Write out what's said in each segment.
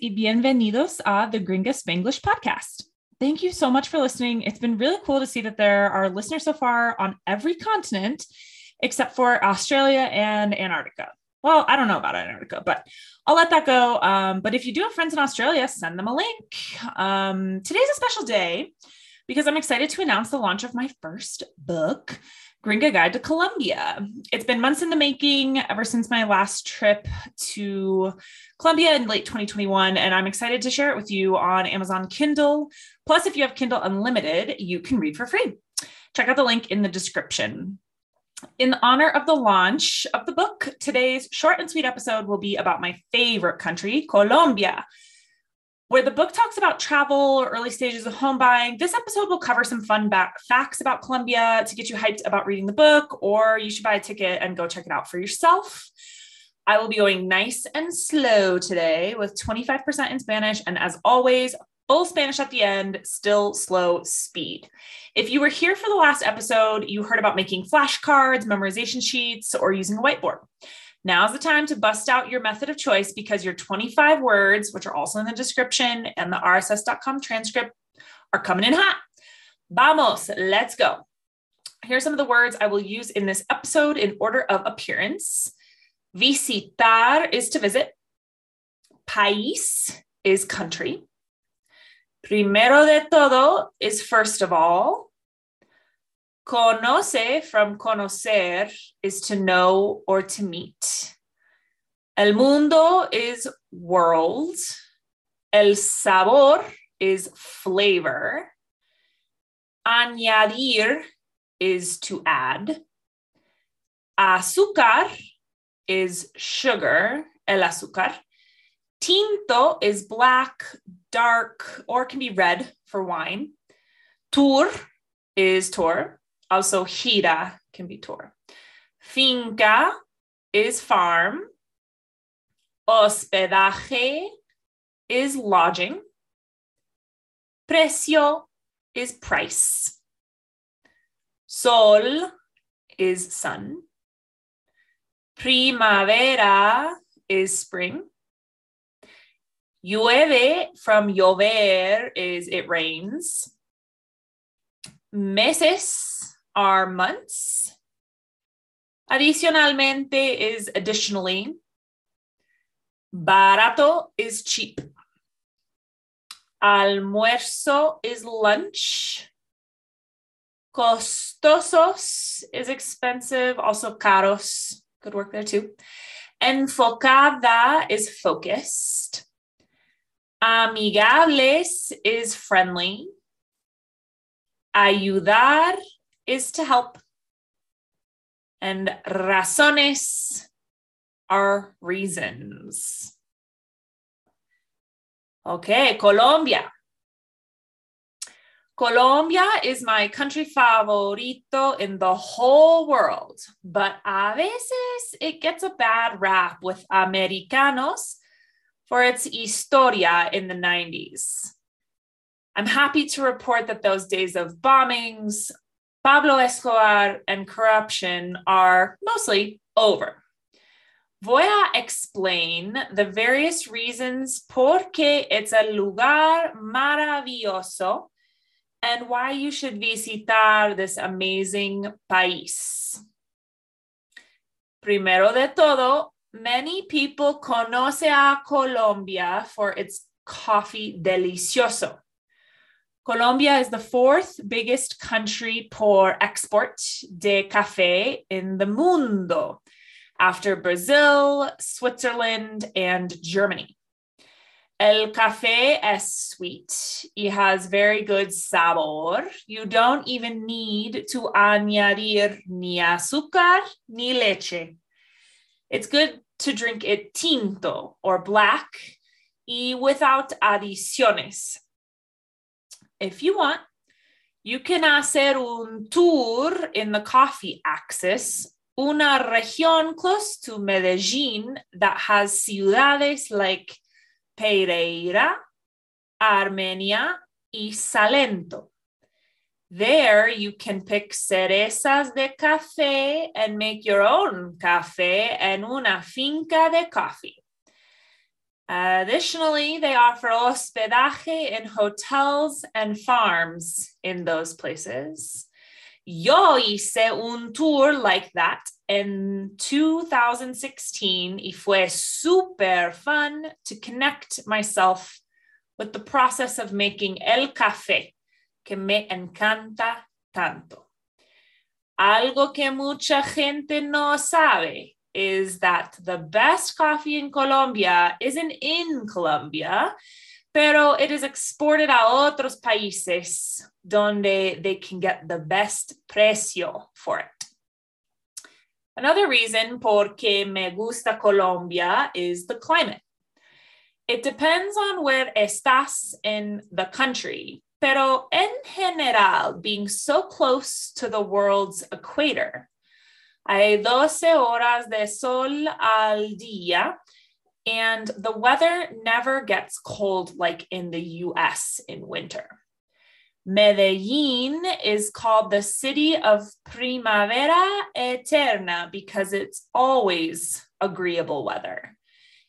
y bienvenidos a the Gringa Spanglish podcast. Thank you so much for listening. It's been really cool to see that there are listeners so far on every continent except for Australia and Antarctica. Well, I don't know about Antarctica, but I'll let that go. Um, but if you do have friends in Australia, send them a link. Um, today's a special day because I'm excited to announce the launch of my first book, Gringa Guide to Colombia. It's been months in the making ever since my last trip to Colombia in late 2021, and I'm excited to share it with you on Amazon Kindle. Plus, if you have Kindle Unlimited, you can read for free. Check out the link in the description. In honor of the launch of the book, today's short and sweet episode will be about my favorite country, Colombia. Where the book talks about travel or early stages of home buying, this episode will cover some fun back facts about Colombia to get you hyped about reading the book, or you should buy a ticket and go check it out for yourself. I will be going nice and slow today with 25% in Spanish. And as always, full Spanish at the end, still slow speed. If you were here for the last episode, you heard about making flashcards, memorization sheets, or using a whiteboard. Now's the time to bust out your method of choice because your 25 words, which are also in the description and the rss.com transcript, are coming in hot. Vamos, let's go. Here's some of the words I will use in this episode in order of appearance. Visitar is to visit. País is country. Primero de todo is first of all. Conoce from conocer is to know or to meet. El mundo is world. El sabor is flavor. Añadir is to add. Azúcar is sugar, el azúcar. Tinto is black, dark, or can be red for wine. Tour is tour. Also, gira can be tour. Finca is farm. Hospedaje is lodging. Precio is price. Sol is sun. Primavera is spring. Llueve from llover is it rains. Meses are months. Adicionalmente is additionally. Barato is cheap. Almuerzo is lunch. Costosos is expensive, also caros could work there too. Enfocada is focused. Amigables is friendly. Ayudar is to help. And razones are reasons. Okay, Colombia. Colombia is my country favorito in the whole world, but a veces it gets a bad rap with Americanos for its historia in the 90s. I'm happy to report that those days of bombings, Pablo Escobar, and corruption are mostly over. Voy a explain the various reasons por qué it's a lugar maravilloso and why you should visitar this amazing país. Primero de todo, many people conoce a Colombia for its coffee delicioso. Colombia is the fourth biggest country por export de café in the mundo, after Brazil, Switzerland, and Germany. El café es sweet. It has very good sabor. You don't even need to añadir ni azúcar ni leche. It's good to drink it tinto or black y without adiciones. If you want, you can hacer un tour in the coffee axis, una región close to Medellin that has ciudades like Pereira, Armenia, y Salento. There you can pick cerezas de café and make your own café en una finca de coffee. Additionally, they offer hospedaje in hotels and farms in those places. Yo hice un tour like that in 2016 y fue super fun to connect myself with the process of making el café, que me encanta tanto. Algo que mucha gente no sabe is that the best coffee in Colombia isn't in Colombia, pero it is exported a otros países donde they can get the best precio for it. Another reason por que me gusta Colombia is the climate. It depends on where estás in the country, pero en general, being so close to the world's equator, hay 12 horas de sol al día, and the weather never gets cold like in the US in winter. Medellin is called the city of primavera eterna because it's always agreeable weather.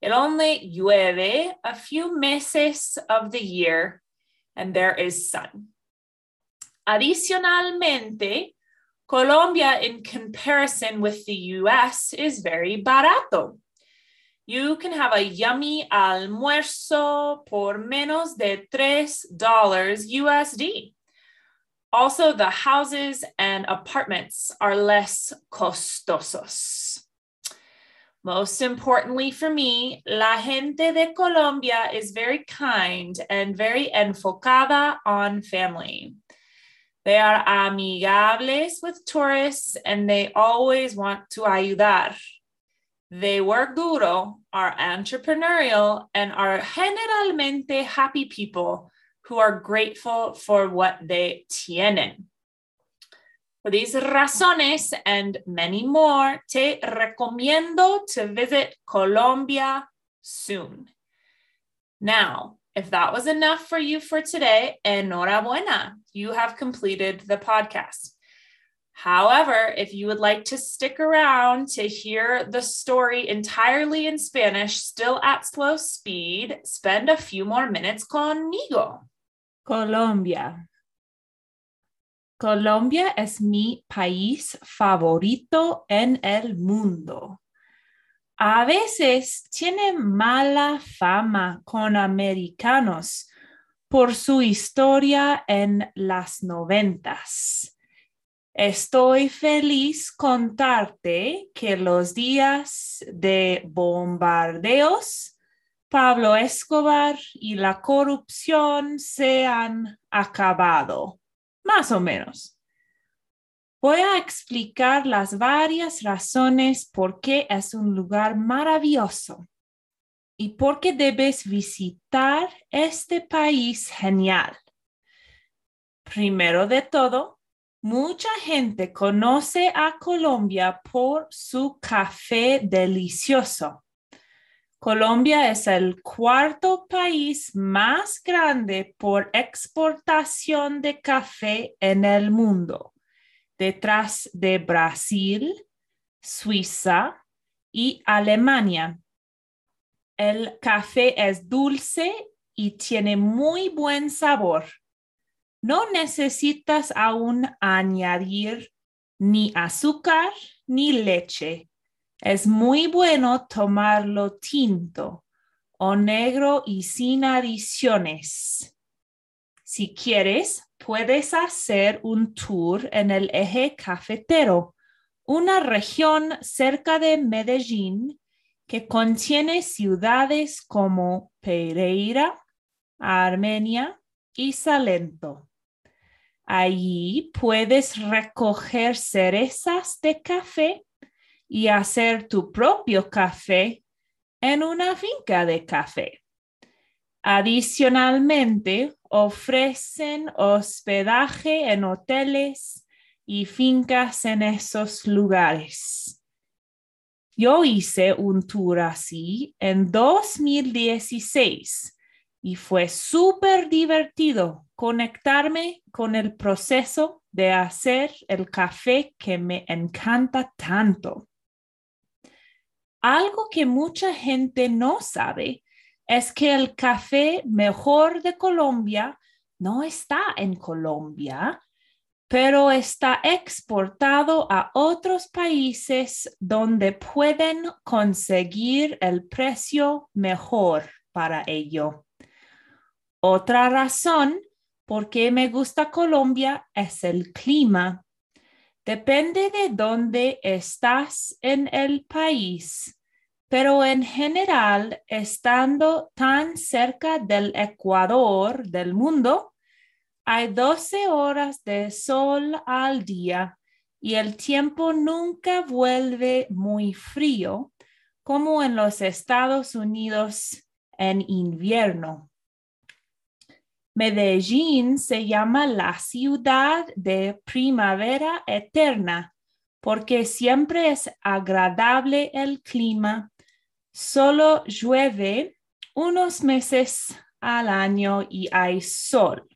It only llueve a few meses of the year and there is sun. Adicionalmente, Colombia, in comparison with the US, is very barato. You can have a yummy almuerzo por menos de $3 USD. Also, the houses and apartments are less costosos. Most importantly for me, la gente de Colombia is very kind and very enfocada on family. They are amigables with tourists and they always want to ayudar. They work duro, are entrepreneurial, and are generalmente happy people who are grateful for what they tienen. For these razones and many more, te recomiendo to visit Colombia soon. Now, if that was enough for you for today, enhorabuena, you have completed the podcast. However, if you would like to stick around to hear the story entirely in Spanish, still at slow speed, spend a few more minutes conmigo. Colombia. Colombia es mi país favorito en el mundo. A veces tiene mala fama con americanos por su historia en las noventas. Estoy feliz contarte que los días de bombardeos, Pablo Escobar y la corrupción se han acabado más o menos. Voy a explicar las varias razones por qué es un lugar maravilloso y por qué debes visitar este país genial. Primero de todo, mucha gente conoce a Colombia por su café delicioso. Colombia es el cuarto país más grande por exportación de café en el mundo, detrás de Brasil, Suiza y Alemania. El café es dulce y tiene muy buen sabor. No necesitas aún añadir ni azúcar ni leche es muy bueno tomarlo tinto o negro y sin adiciones. Si quieres, puedes hacer un tour en el eje cafetero, una región cerca de Medellín que contiene ciudades como Pereira, Armenia y Salento. Allí puedes recoger cerezas de café y hacer tu propio café en una finca de café. Adicionalmente, ofrecen hospedaje en hoteles y fincas en esos lugares. Yo hice un tour así en 2016 y fue súper divertido conectarme con el proceso de hacer el café que me encanta tanto. Algo que mucha gente no sabe es que el café mejor de Colombia no está en Colombia, pero está exportado a otros países donde pueden conseguir el precio mejor para ello. Otra razón por qué me gusta Colombia es el clima. Depende de dónde estás en el país, pero en general, estando tan cerca del ecuador del mundo, hay 12 horas de sol al día y el tiempo nunca vuelve muy frío como en los Estados Unidos en invierno. Medellín se llama la ciudad de primavera eterna porque siempre es agradable el clima. Solo llueve unos meses al año y hay sol.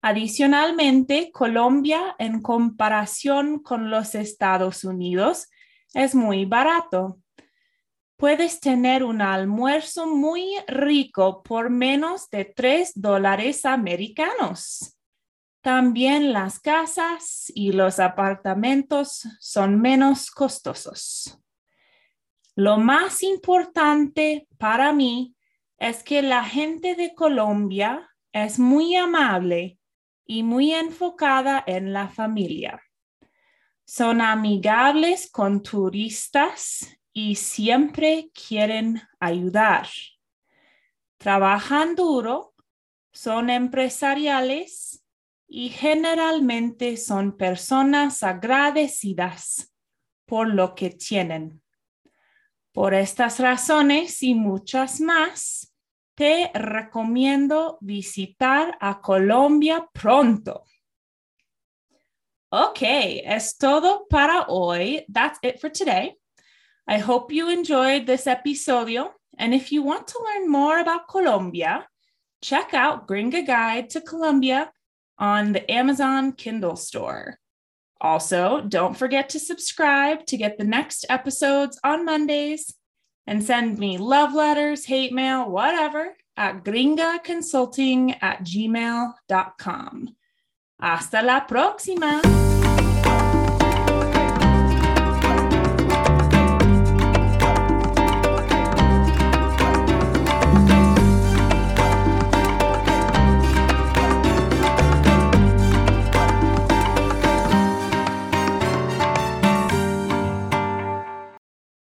Adicionalmente, Colombia, en comparación con los Estados Unidos, es muy barato puedes tener un almuerzo muy rico por menos de 3 dólares americanos. También las casas y los apartamentos son menos costosos. Lo más importante para mí es que la gente de Colombia es muy amable y muy enfocada en la familia. Son amigables con turistas y siempre quieren ayudar. Trabajan duro, son empresariales y generalmente son personas agradecidas por lo que tienen. Por estas razones y muchas más, te recomiendo visitar a Colombia pronto. Ok, es todo para hoy. That's it for today. I hope you enjoyed this episodio. And if you want to learn more about Colombia, check out Gringa Guide to Colombia on the Amazon Kindle store. Also, don't forget to subscribe to get the next episodes on Mondays and send me love letters, hate mail, whatever at gringaconsulting at gmail.com. Hasta la próxima!